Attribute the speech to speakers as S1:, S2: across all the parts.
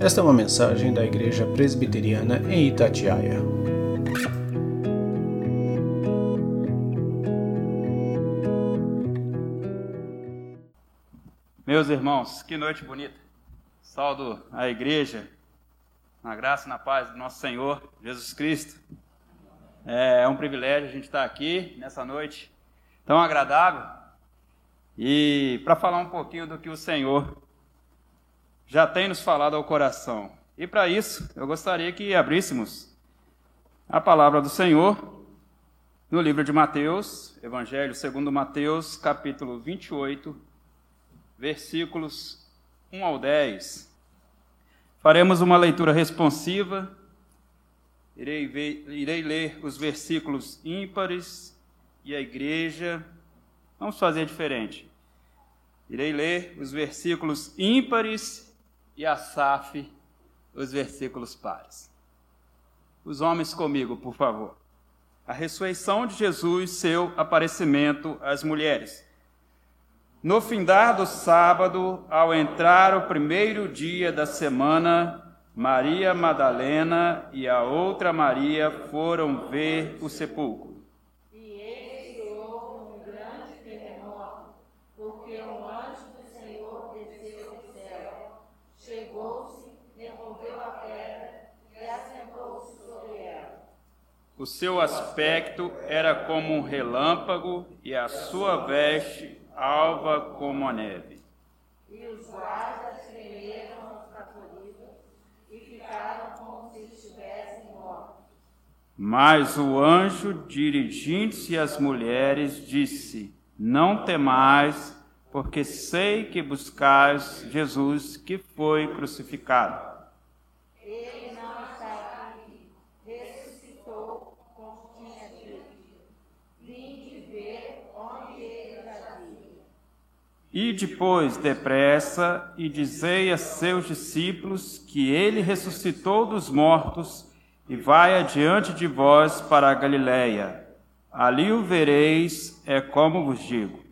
S1: Esta é uma mensagem da Igreja Presbiteriana em Itatiaia.
S2: Meus irmãos, que noite bonita. Saldo a igreja, na graça e na paz do nosso Senhor Jesus Cristo. É um privilégio a gente estar aqui nessa noite tão agradável e para falar um pouquinho do que o Senhor já tem nos falado ao coração. E para isso, eu gostaria que abríssemos a palavra do Senhor no livro de Mateus, Evangelho segundo Mateus, capítulo 28, versículos 1 ao 10. Faremos uma leitura responsiva. Irei, ver, irei ler os versículos ímpares e a igreja. Vamos fazer diferente. Irei ler os versículos ímpares e Asaf os versículos pares. Os homens comigo, por favor. A ressurreição de Jesus, seu aparecimento às mulheres. No findar do sábado, ao entrar o primeiro dia da semana, Maria Madalena e a outra Maria foram ver o sepulcro. O seu aspecto era como um relâmpago e a sua veste alva como a neve.
S3: E os guardas tremeram os favoritos e ficaram como se estivessem mortos.
S2: Mas o anjo, dirigindo-se às mulheres, disse: Não temais, porque sei que buscais Jesus que foi crucificado. E depois, depressa, e dizei a seus discípulos que ele ressuscitou dos mortos e vai adiante de vós para a Galiléia. Ali o vereis, é como vos digo.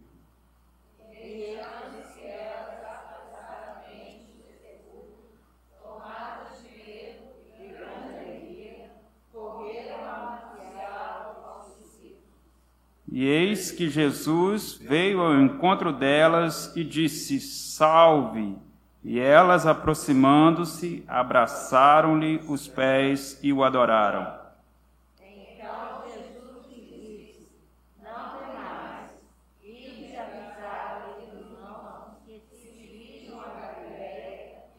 S2: E eis que Jesus veio ao encontro delas e disse: Salve! E elas, aproximando-se, abraçaram-lhe os pés e o adoraram.
S3: Então Jesus disse: Não que se a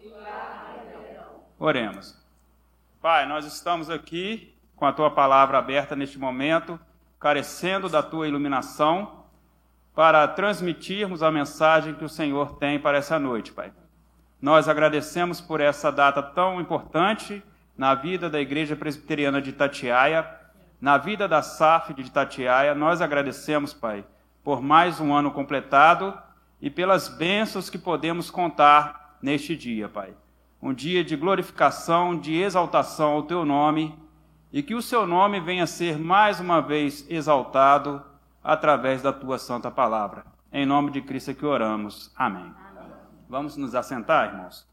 S3: e.
S2: Oremos. Pai, nós estamos aqui com a tua palavra aberta neste momento carecendo da tua iluminação, para transmitirmos a mensagem que o Senhor tem para essa noite, Pai. Nós agradecemos por essa data tão importante na vida da Igreja Presbiteriana de Itatiaia, na vida da SAF de Itatiaia. Nós agradecemos, Pai, por mais um ano completado e pelas bênçãos que podemos contar neste dia, Pai. Um dia de glorificação, de exaltação ao Teu nome e que o seu nome venha a ser mais uma vez exaltado através da tua santa palavra. Em nome de Cristo é que oramos. Amém. Vamos nos assentar, irmãos?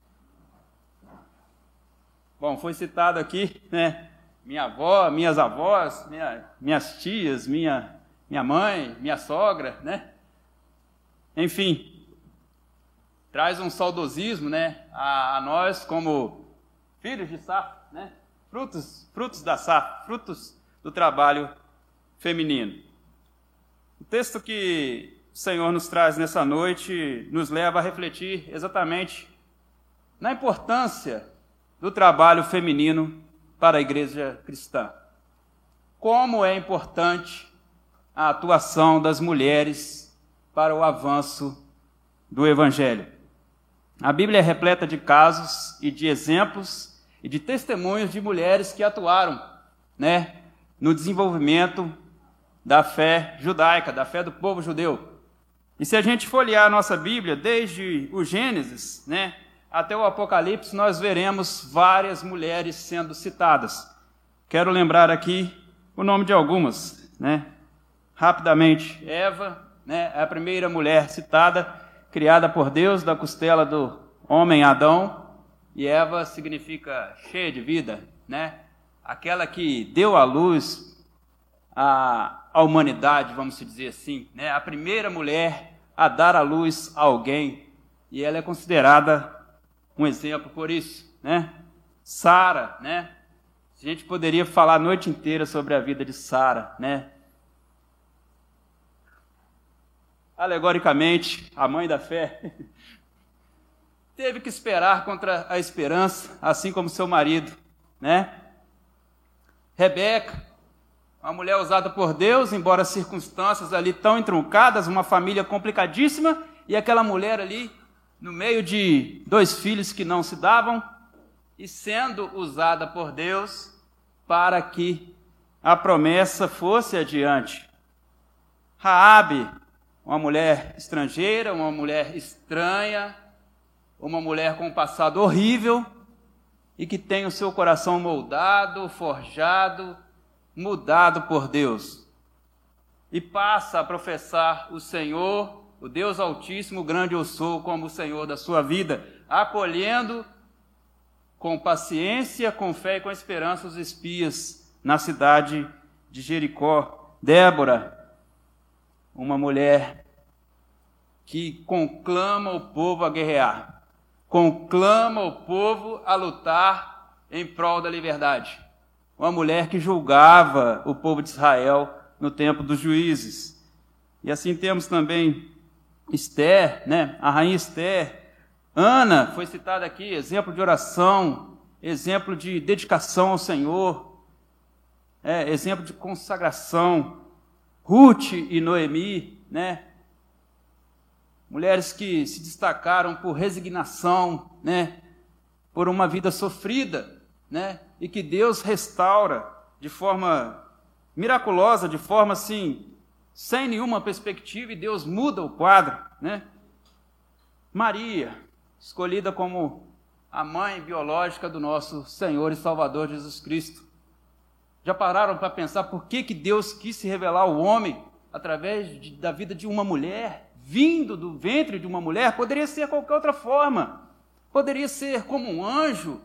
S2: Bom, foi citado aqui, né? Minha avó, minhas avós, minha, minhas tias, minha, minha mãe, minha sogra, né? Enfim, traz um saudosismo, né? A, a nós como filhos de Safra, né? Frutos, frutos da safra, frutos do trabalho feminino. O texto que o Senhor nos traz nessa noite nos leva a refletir exatamente na importância do trabalho feminino para a igreja cristã. Como é importante a atuação das mulheres para o avanço do evangelho. A Bíblia é repleta de casos e de exemplos e de testemunhos de mulheres que atuaram né, no desenvolvimento da fé judaica, da fé do povo judeu. E se a gente folhear a nossa Bíblia, desde o Gênesis né, até o Apocalipse, nós veremos várias mulheres sendo citadas. Quero lembrar aqui o nome de algumas, né? Rapidamente, Eva, né, é a primeira mulher citada, criada por Deus da costela do homem Adão, e Eva significa cheia de vida, né? Aquela que deu à luz a, a humanidade, vamos dizer assim, né? A primeira mulher a dar à luz a alguém, e ela é considerada um exemplo por isso, né? Sara, né? A gente poderia falar a noite inteira sobre a vida de Sara, né? Alegoricamente, a mãe da fé teve que esperar contra a esperança, assim como seu marido, né? Rebeca, uma mulher usada por Deus, embora as circunstâncias ali tão entruncadas, uma família complicadíssima, e aquela mulher ali no meio de dois filhos que não se davam e sendo usada por Deus para que a promessa fosse adiante. Raabe, uma mulher estrangeira, uma mulher estranha, uma mulher com um passado horrível e que tem o seu coração moldado, forjado, mudado por Deus. E passa a professar o Senhor o Deus Altíssimo, grande eu sou, como o Senhor da sua vida, acolhendo com paciência, com fé e com esperança os espias na cidade de Jericó. Débora, uma mulher que conclama o povo a guerrear, conclama o povo a lutar em prol da liberdade. Uma mulher que julgava o povo de Israel no tempo dos juízes. E assim temos também Esther, né? A rainha Esther. Ana foi citada aqui, exemplo de oração, exemplo de dedicação ao Senhor, é, exemplo de consagração. Ruth e Noemi, né? Mulheres que se destacaram por resignação, né? Por uma vida sofrida, né? E que Deus restaura de forma miraculosa, de forma assim sem nenhuma perspectiva e Deus muda o quadro, né? Maria, escolhida como a mãe biológica do nosso Senhor e Salvador Jesus Cristo. Já pararam para pensar por que, que Deus quis se revelar ao homem através de, da vida de uma mulher, vindo do ventre de uma mulher? Poderia ser qualquer outra forma. Poderia ser como um anjo.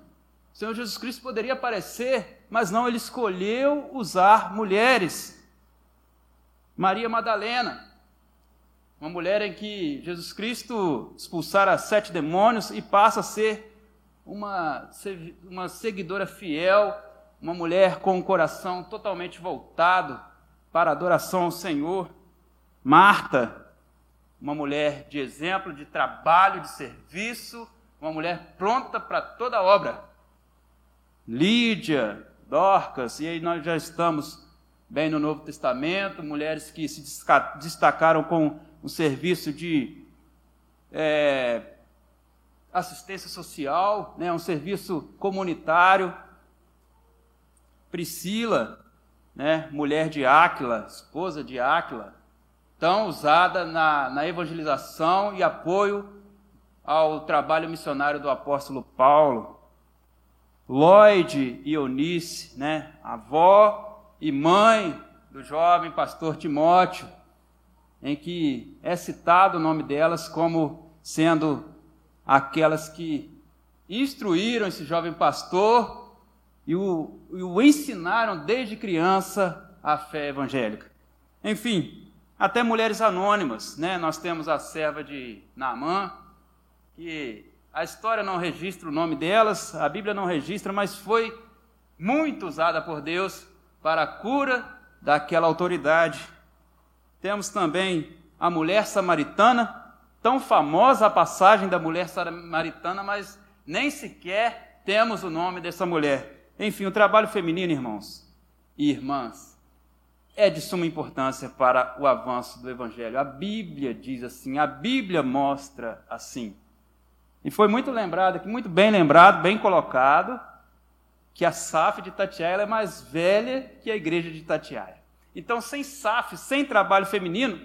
S2: O Senhor Jesus Cristo poderia aparecer, mas não, ele escolheu usar mulheres. Maria Madalena, uma mulher em que Jesus Cristo expulsara sete demônios e passa a ser uma, uma seguidora fiel, uma mulher com o coração totalmente voltado para a adoração ao Senhor. Marta, uma mulher de exemplo, de trabalho, de serviço, uma mulher pronta para toda obra. Lídia, Dorcas, e aí nós já estamos bem no Novo Testamento, mulheres que se destacaram com um serviço de é, assistência social, né, um serviço comunitário. Priscila, né, mulher de Áquila, esposa de Áquila, tão usada na, na evangelização e apoio ao trabalho missionário do apóstolo Paulo. Lloyd e Eunice, né, avó e mãe do jovem pastor Timóteo, em que é citado o nome delas como sendo aquelas que instruíram esse jovem pastor e o, e o ensinaram desde criança a fé evangélica. Enfim, até mulheres anônimas, né? Nós temos a serva de Naamã, que a história não registra o nome delas, a Bíblia não registra, mas foi muito usada por Deus para a cura daquela autoridade. Temos também a mulher samaritana, tão famosa a passagem da mulher samaritana, mas nem sequer temos o nome dessa mulher. Enfim, o trabalho feminino, irmãos e irmãs, é de suma importância para o avanço do Evangelho. A Bíblia diz assim, a Bíblia mostra assim. E foi muito lembrado aqui, muito bem lembrado, bem colocado, que a SAF de Itatiaia é mais velha que a igreja de Itatiaia. Então, sem SAF, sem trabalho feminino,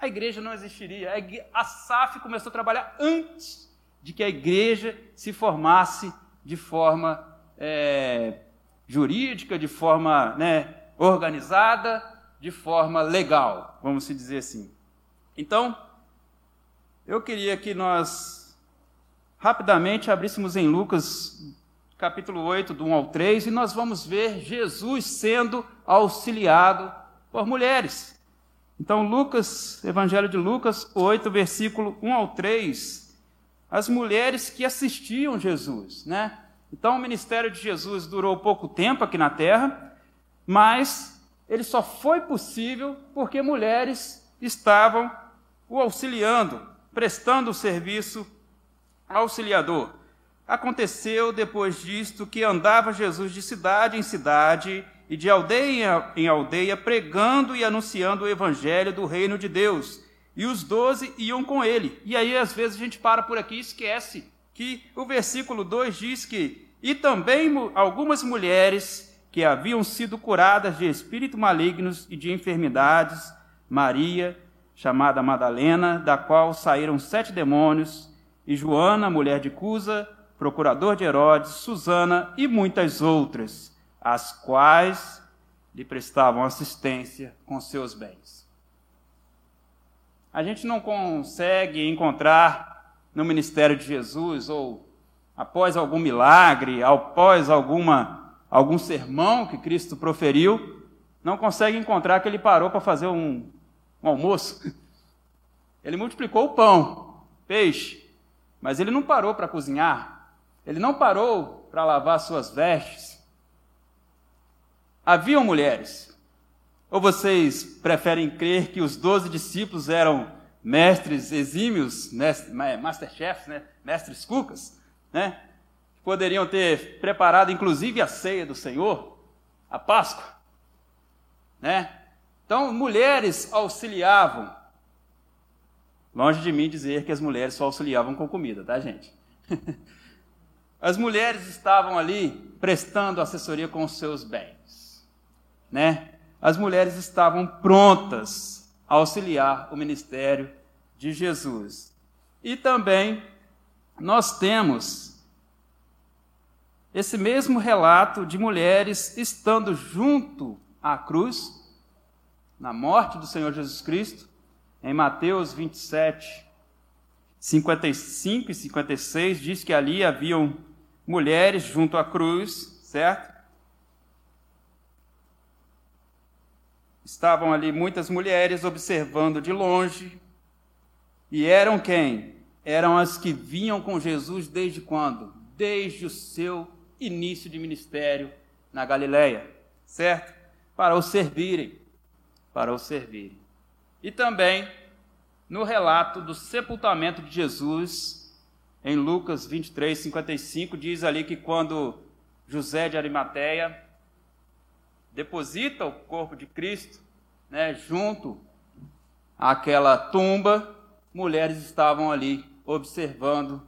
S2: a igreja não existiria. A SAF começou a trabalhar antes de que a igreja se formasse de forma é, jurídica, de forma né, organizada, de forma legal, vamos dizer assim. Então, eu queria que nós rapidamente abríssemos em Lucas capítulo 8, do 1 ao 3, e nós vamos ver Jesus sendo auxiliado por mulheres. Então, Lucas, Evangelho de Lucas 8, versículo 1 ao 3, as mulheres que assistiam Jesus, né? Então, o ministério de Jesus durou pouco tempo aqui na terra, mas ele só foi possível porque mulheres estavam o auxiliando, prestando o serviço auxiliador. Aconteceu depois disto que andava Jesus de cidade em cidade e de aldeia em aldeia, pregando e anunciando o evangelho do reino de Deus. E os doze iam com ele. E aí, às vezes, a gente para por aqui e esquece que o versículo 2 diz que: E também algumas mulheres que haviam sido curadas de espíritos malignos e de enfermidades, Maria, chamada Madalena, da qual saíram sete demônios, e Joana, mulher de Cusa, procurador de Herodes, Susana e muitas outras as quais lhe prestavam assistência com seus bens. A gente não consegue encontrar no ministério de Jesus ou após algum milagre, após alguma algum sermão que Cristo proferiu, não consegue encontrar que ele parou para fazer um, um almoço. Ele multiplicou o pão, peixe, mas ele não parou para cozinhar. Ele não parou para lavar suas vestes haviam mulheres? Ou vocês preferem crer que os doze discípulos eram mestres exímios, masterchefs, né? mestres cucas, né? Poderiam ter preparado inclusive a ceia do Senhor, a Páscoa, né? Então, mulheres auxiliavam. Longe de mim dizer que as mulheres só auxiliavam com comida, tá, gente? As mulheres estavam ali prestando assessoria com os seus bens né, as mulheres estavam prontas a auxiliar o ministério de Jesus. E também nós temos esse mesmo relato de mulheres estando junto à cruz, na morte do Senhor Jesus Cristo, em Mateus 27, 55 e 56, diz que ali haviam mulheres junto à cruz, certo? Estavam ali muitas mulheres observando de longe. E eram quem? Eram as que vinham com Jesus desde quando? Desde o seu início de ministério na Galileia, certo? Para o servirem, para o servirem. E também no relato do sepultamento de Jesus, em Lucas 23, 55, diz ali que quando José de Arimateia deposita o corpo de Cristo né, junto àquela tumba, mulheres estavam ali observando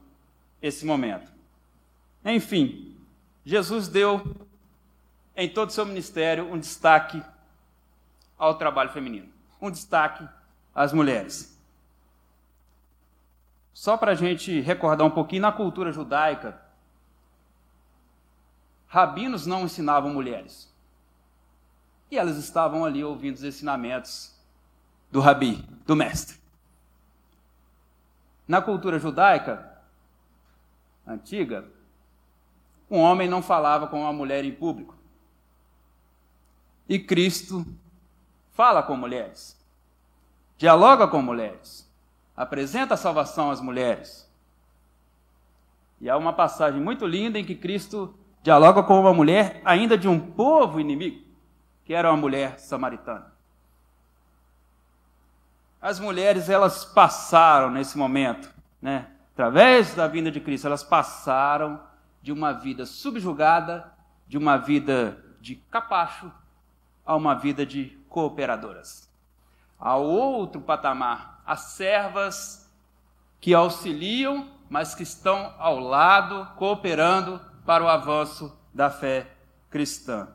S2: esse momento. Enfim, Jesus deu em todo o seu ministério um destaque ao trabalho feminino, um destaque às mulheres. Só para a gente recordar um pouquinho, na cultura judaica, rabinos não ensinavam mulheres. E elas estavam ali ouvindo os ensinamentos do rabi, do mestre. Na cultura judaica antiga, um homem não falava com uma mulher em público. E Cristo fala com mulheres, dialoga com mulheres, apresenta a salvação às mulheres. E há uma passagem muito linda em que Cristo dialoga com uma mulher ainda de um povo inimigo que era uma mulher samaritana. As mulheres, elas passaram nesse momento, né? Através da vinda de Cristo, elas passaram de uma vida subjugada, de uma vida de capacho, a uma vida de cooperadoras. A outro patamar, as servas que auxiliam, mas que estão ao lado, cooperando para o avanço da fé cristã.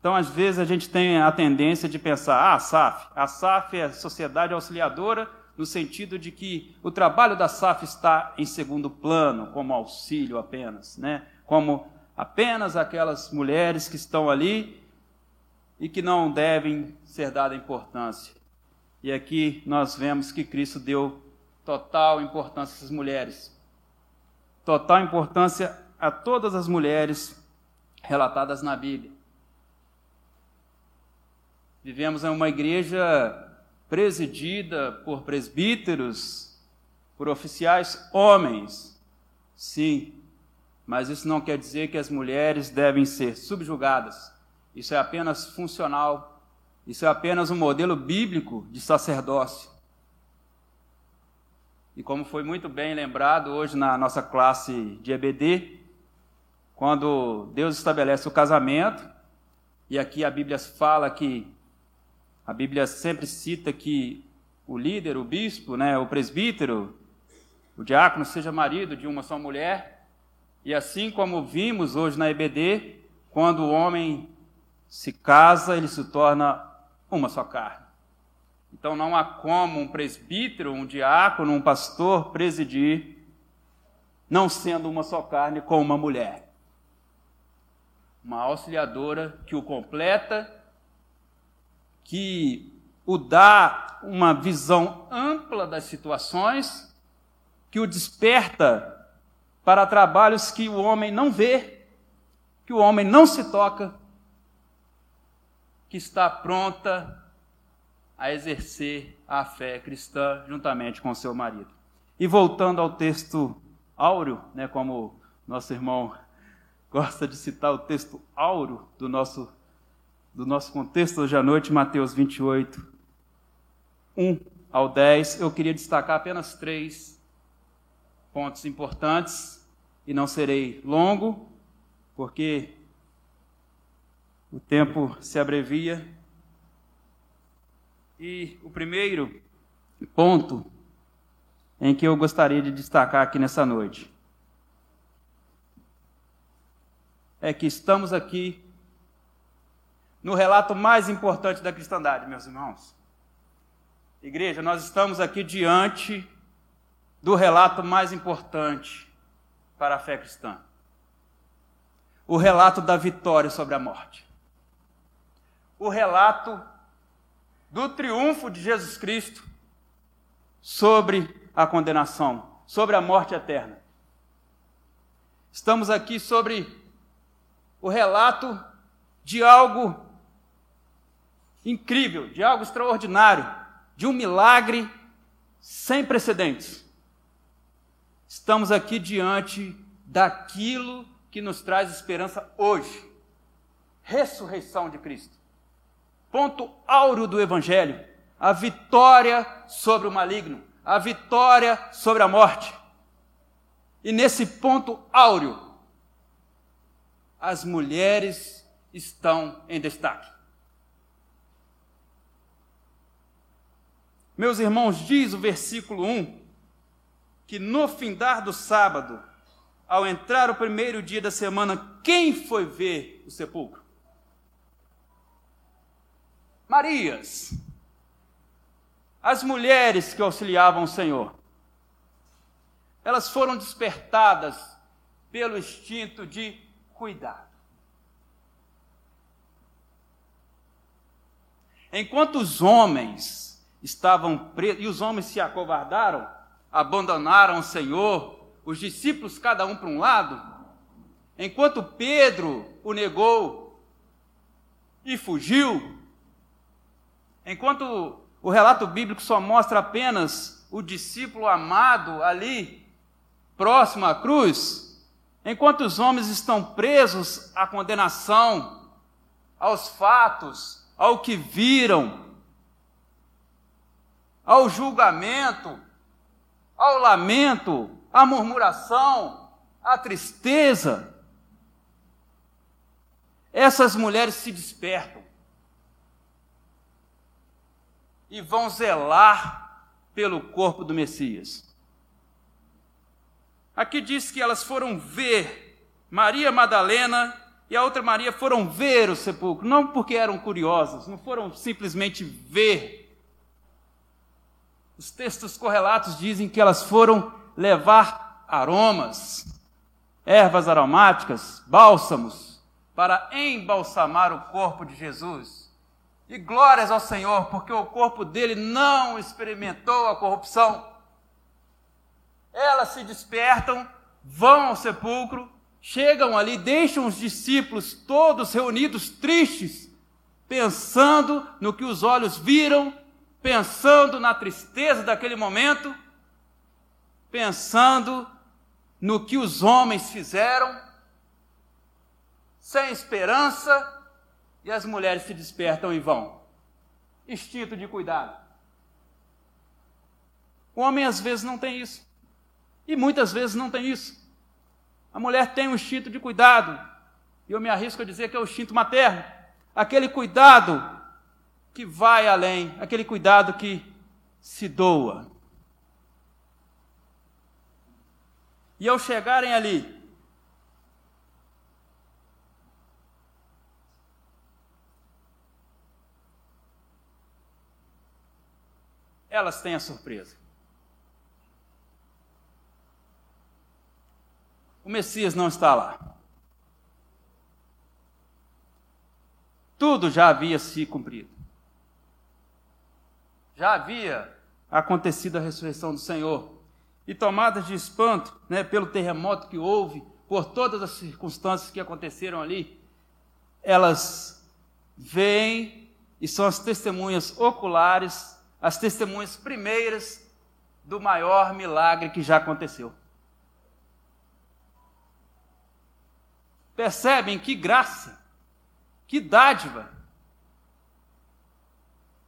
S2: Então, às vezes, a gente tem a tendência de pensar, ah, a SAF. A SAF é a Sociedade Auxiliadora, no sentido de que o trabalho da SAF está em segundo plano, como auxílio apenas, né? como apenas aquelas mulheres que estão ali e que não devem ser dada importância. E aqui nós vemos que Cristo deu total importância essas mulheres. total importância a todas as mulheres relatadas na Bíblia. Vivemos em uma igreja presidida por presbíteros, por oficiais homens. Sim, mas isso não quer dizer que as mulheres devem ser subjugadas. Isso é apenas funcional. Isso é apenas um modelo bíblico de sacerdócio. E como foi muito bem lembrado hoje na nossa classe de EBD, quando Deus estabelece o casamento, e aqui a Bíblia fala que a Bíblia sempre cita que o líder, o bispo, né, o presbítero, o diácono seja marido de uma só mulher. E assim como vimos hoje na EBD, quando o homem se casa, ele se torna uma só carne. Então não há como um presbítero, um diácono, um pastor presidir não sendo uma só carne com uma mulher. Uma auxiliadora que o completa, que o dá uma visão ampla das situações, que o desperta para trabalhos que o homem não vê, que o homem não se toca, que está pronta a exercer a fé cristã juntamente com seu marido. E voltando ao texto áureo, né, como nosso irmão gosta de citar o texto áureo do nosso, do nosso contexto hoje à noite, Mateus 28, 1 ao 10, eu queria destacar apenas três pontos importantes e não serei longo, porque o tempo se abrevia. E o primeiro ponto em que eu gostaria de destacar aqui nessa noite é que estamos aqui no relato mais importante da cristandade, meus irmãos. Igreja, nós estamos aqui diante do relato mais importante para a fé cristã. O relato da vitória sobre a morte. O relato do triunfo de Jesus Cristo sobre a condenação, sobre a morte eterna. Estamos aqui sobre o relato de algo incrível, de algo extraordinário, de um milagre sem precedentes. Estamos aqui diante daquilo que nos traz esperança hoje ressurreição de Cristo ponto áureo do Evangelho, a vitória sobre o maligno, a vitória sobre a morte. E nesse ponto áureo, as mulheres estão em destaque. Meus irmãos, diz o versículo 1 que no findar do sábado, ao entrar o primeiro dia da semana, quem foi ver o sepulcro? Marias, as mulheres que auxiliavam o Senhor, elas foram despertadas pelo instinto de cuidado. Enquanto os homens estavam presos, e os homens se acovardaram, abandonaram o Senhor, os discípulos cada um para um lado, enquanto Pedro o negou e fugiu, Enquanto o relato bíblico só mostra apenas o discípulo amado ali, próximo à cruz, enquanto os homens estão presos à condenação, aos fatos, ao que viram, ao julgamento, ao lamento, à murmuração, à tristeza, essas mulheres se despertam e vão zelar pelo corpo do Messias. Aqui diz que elas foram ver, Maria Madalena e a outra Maria foram ver o sepulcro, não porque eram curiosas, não foram simplesmente ver. Os textos correlatos dizem que elas foram levar aromas, ervas aromáticas, bálsamos, para embalsamar o corpo de Jesus. E glórias ao Senhor, porque o corpo dele não experimentou a corrupção. Elas se despertam vão ao sepulcro, chegam ali, deixam os discípulos todos reunidos, tristes, pensando no que os olhos viram, pensando na tristeza daquele momento, pensando no que os homens fizeram, sem esperança, e as mulheres se despertam e vão. Instinto de cuidado. O homem às vezes não tem isso. E muitas vezes não tem isso. A mulher tem um instinto de cuidado. E eu me arrisco a dizer que é o instinto materno. Aquele cuidado que vai além, aquele cuidado que se doa. E ao chegarem ali, elas têm a surpresa. O Messias não está lá. Tudo já havia se cumprido. Já havia acontecido a ressurreição do Senhor. E tomadas de espanto né, pelo terremoto que houve, por todas as circunstâncias que aconteceram ali, elas veem e são as testemunhas oculares as testemunhas primeiras do maior milagre que já aconteceu. Percebem que graça, que dádiva,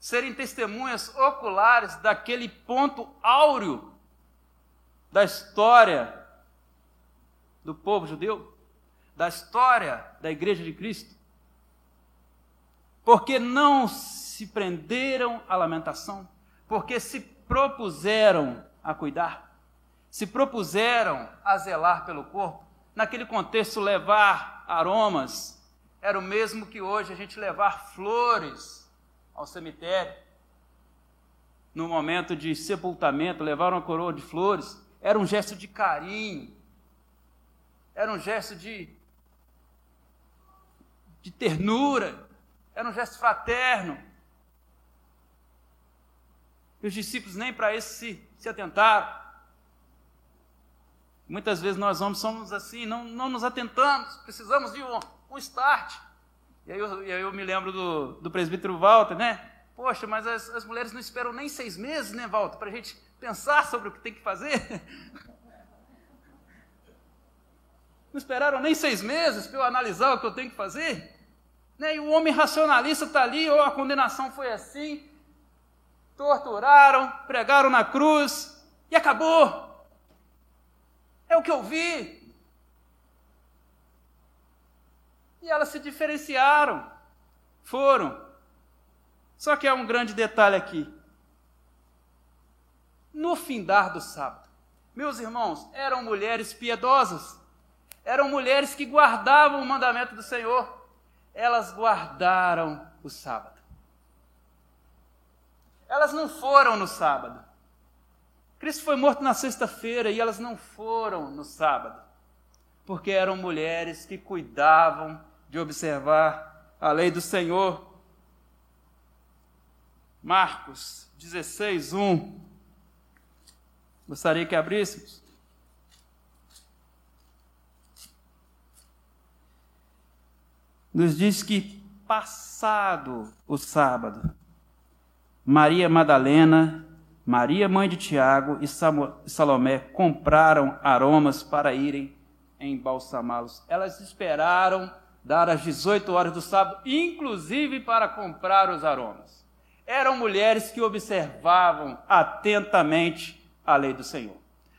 S2: serem testemunhas oculares daquele ponto áureo da história do povo judeu, da história da Igreja de Cristo. Porque não se prenderam à lamentação, porque se propuseram a cuidar, se propuseram a zelar pelo corpo. Naquele contexto, levar aromas era o mesmo que hoje a gente levar flores ao cemitério. No momento de sepultamento, levar uma coroa de flores era um gesto de carinho, era um gesto de, de ternura, era um gesto fraterno. E os discípulos nem para isso se, se atentaram. Muitas vezes nós homens somos assim, não, não nos atentamos, precisamos de um, um start. E aí, eu, e aí eu me lembro do, do presbítero Walter, né? Poxa, mas as, as mulheres não esperam nem seis meses, né, Walter, para a gente pensar sobre o que tem que fazer. Não esperaram nem seis meses para eu analisar o que eu tenho que fazer. Né? E o homem racionalista está ali, ou a condenação foi assim, torturaram, pregaram na cruz e acabou. É o que eu vi. E elas se diferenciaram, foram. Só que há um grande detalhe aqui. No findar do sábado, meus irmãos, eram mulheres piedosas, eram mulheres que guardavam o mandamento do Senhor, elas guardaram o sábado. Elas não foram no sábado. Cristo foi morto na sexta-feira e elas não foram no sábado, porque eram mulheres que cuidavam de observar a lei do Senhor. Marcos 16, 1. Gostaria que abríssemos. Nos diz que, passado o sábado, Maria Madalena, Maria mãe de Tiago e Salomé compraram aromas para irem embalsamá-los. Elas esperaram dar as 18 horas do sábado, inclusive para comprar os aromas. Eram mulheres que observavam atentamente a lei do Senhor.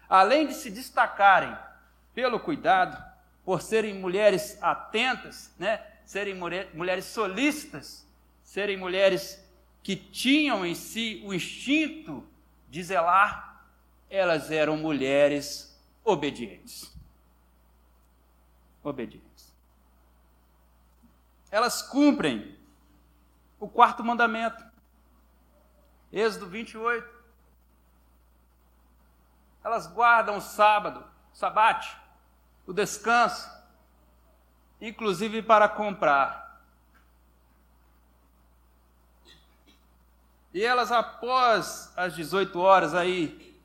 S2: Além de se destacarem pelo cuidado, por serem mulheres atentas, né? serem mulheres solícitas, serem mulheres que tinham em si o instinto de zelar, elas eram mulheres obedientes. Obedientes. Elas cumprem o quarto mandamento. Êxodo 28. Elas guardam o sábado, o sabate, o descanso, inclusive para comprar. E elas, após as 18 horas aí,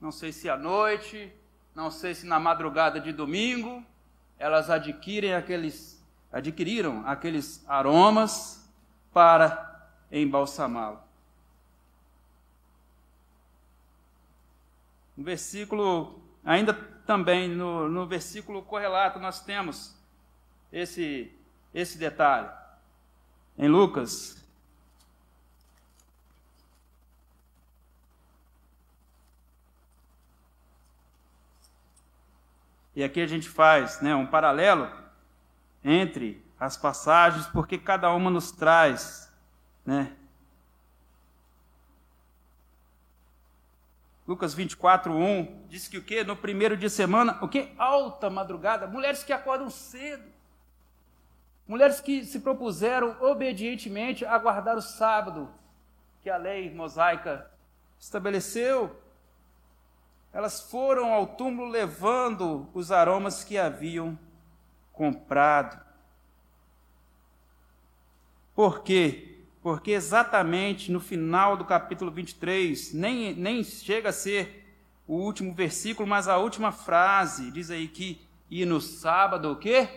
S2: não sei se à noite, não sei se na madrugada de domingo, elas adquirem aqueles, adquiriram aqueles aromas para embalsamá-lo. No versículo, ainda também no, no versículo correlato, nós temos esse, esse detalhe. Em Lucas E aqui a gente faz né, um paralelo entre as passagens, porque cada uma nos traz. Né? Lucas 24, 1 diz que o que? No primeiro dia de semana, o que? Alta madrugada, mulheres que acordam cedo. Mulheres que se propuseram obedientemente a guardar o sábado que a lei mosaica estabeleceu elas foram ao túmulo levando os aromas que haviam comprado. Por quê? Porque exatamente no final do capítulo 23, nem, nem chega a ser o último versículo, mas a última frase, diz aí que, e no sábado o quê?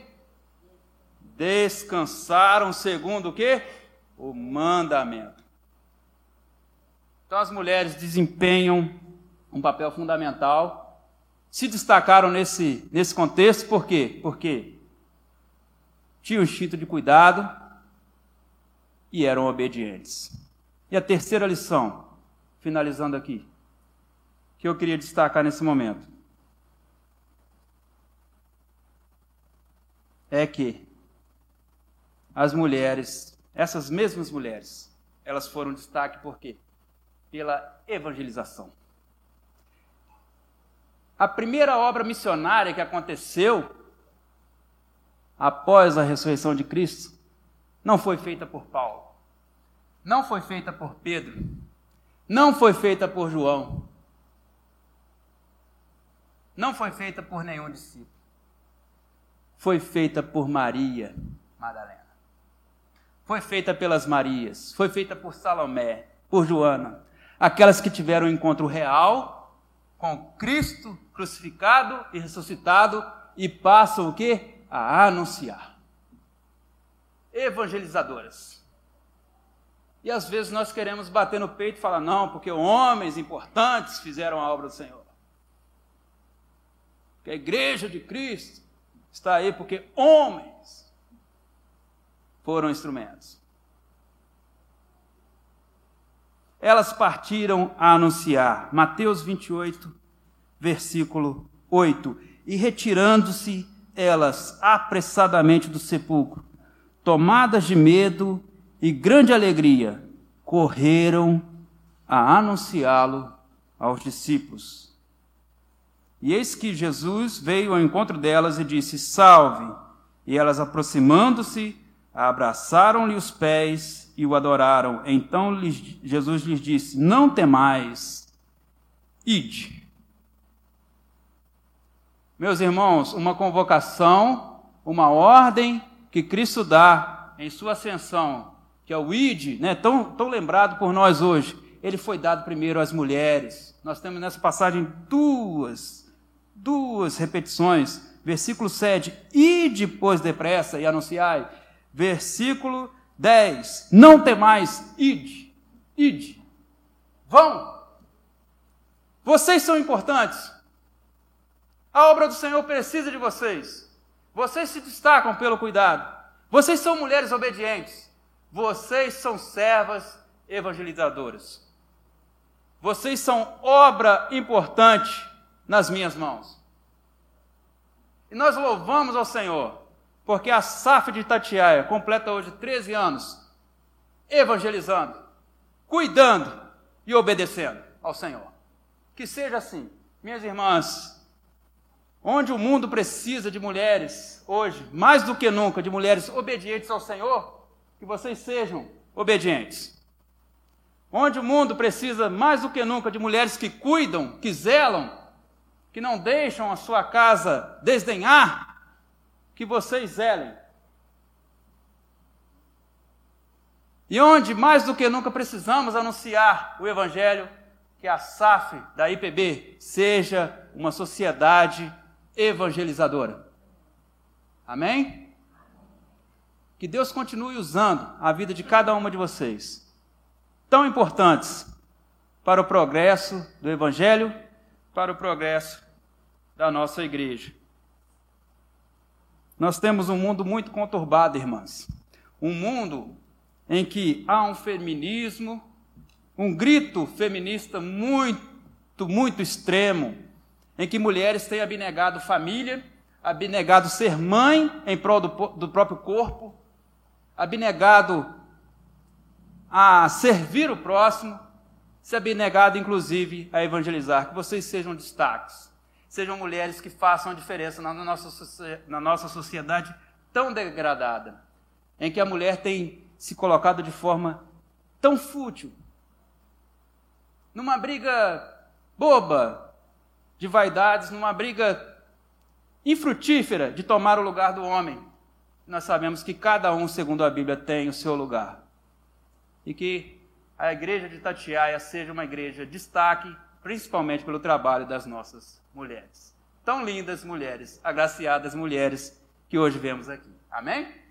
S2: Descansaram segundo o quê? O mandamento. Então as mulheres desempenham um papel fundamental, se destacaram nesse, nesse contexto, por quê? Porque tinham instinto de cuidado e eram obedientes. E a terceira lição, finalizando aqui, que eu queria destacar nesse momento, é que as mulheres, essas mesmas mulheres, elas foram destaque por quê? Pela evangelização. A primeira obra missionária que aconteceu após a ressurreição de Cristo não foi feita por Paulo, não foi feita por Pedro, não foi feita por João, não foi feita por nenhum discípulo. Foi feita por Maria Madalena. Foi feita pelas Marias, foi feita por Salomé, por Joana, aquelas que tiveram um encontro real com Cristo crucificado e ressuscitado e passam o que? A anunciar. Evangelizadoras. E às vezes nós queremos bater no peito e falar, não, porque homens importantes fizeram a obra do Senhor. Que a igreja de Cristo está aí porque homens foram instrumentos. elas partiram a anunciar. Mateus 28, versículo 8. E retirando-se elas apressadamente do sepulcro, tomadas de medo e grande alegria, correram a anunciá-lo aos discípulos. E eis que Jesus veio ao encontro delas e disse: Salve! E elas, aproximando-se, abraçaram-lhe os pés e o adoraram. Então Jesus lhes disse: Não temais, ide. Meus irmãos, uma convocação, uma ordem que Cristo dá em sua ascensão, que é o ide, né, tão, tão lembrado por nós hoje, ele foi dado primeiro às mulheres. Nós temos nessa passagem duas, duas repetições. Versículo 7, e depois depressa e anunciai. Versículo 10. Não temais, ide, ide. Vão. Vocês são importantes. A obra do Senhor precisa de vocês. Vocês se destacam pelo cuidado. Vocês são mulheres obedientes. Vocês são servas evangelizadoras. Vocês são obra importante nas minhas mãos. E nós louvamos ao Senhor porque a SAF de Itatiaia completa hoje 13 anos evangelizando, cuidando e obedecendo ao Senhor. Que seja assim, minhas irmãs, onde o mundo precisa de mulheres hoje, mais do que nunca, de mulheres obedientes ao Senhor, que vocês sejam obedientes. Onde o mundo precisa mais do que nunca de mulheres que cuidam, que zelam, que não deixam a sua casa desdenhar, que vocês zelem. E onde mais do que nunca precisamos anunciar o Evangelho, que a SAF da IPB seja uma sociedade evangelizadora. Amém? Que Deus continue usando a vida de cada uma de vocês, tão importantes para o progresso do Evangelho, para o progresso da nossa igreja. Nós temos um mundo muito conturbado, irmãs. Um mundo em que há um feminismo, um grito feminista muito, muito extremo, em que mulheres têm abnegado família, abnegado ser mãe em prol do, do próprio corpo, abnegado a servir o próximo, se abnegado inclusive a evangelizar. Que vocês sejam destaques, sejam mulheres que façam a diferença na nossa, na nossa sociedade tão degradada, em que a mulher tem se colocado de forma tão fútil, numa briga boba de vaidades, numa briga infrutífera de tomar o lugar do homem. Nós sabemos que cada um, segundo a Bíblia, tem o seu lugar. E que a igreja de Tatiaia seja uma igreja de destaque, principalmente pelo trabalho das nossas mulheres. Tão lindas mulheres, agraciadas mulheres que hoje vemos aqui. Amém?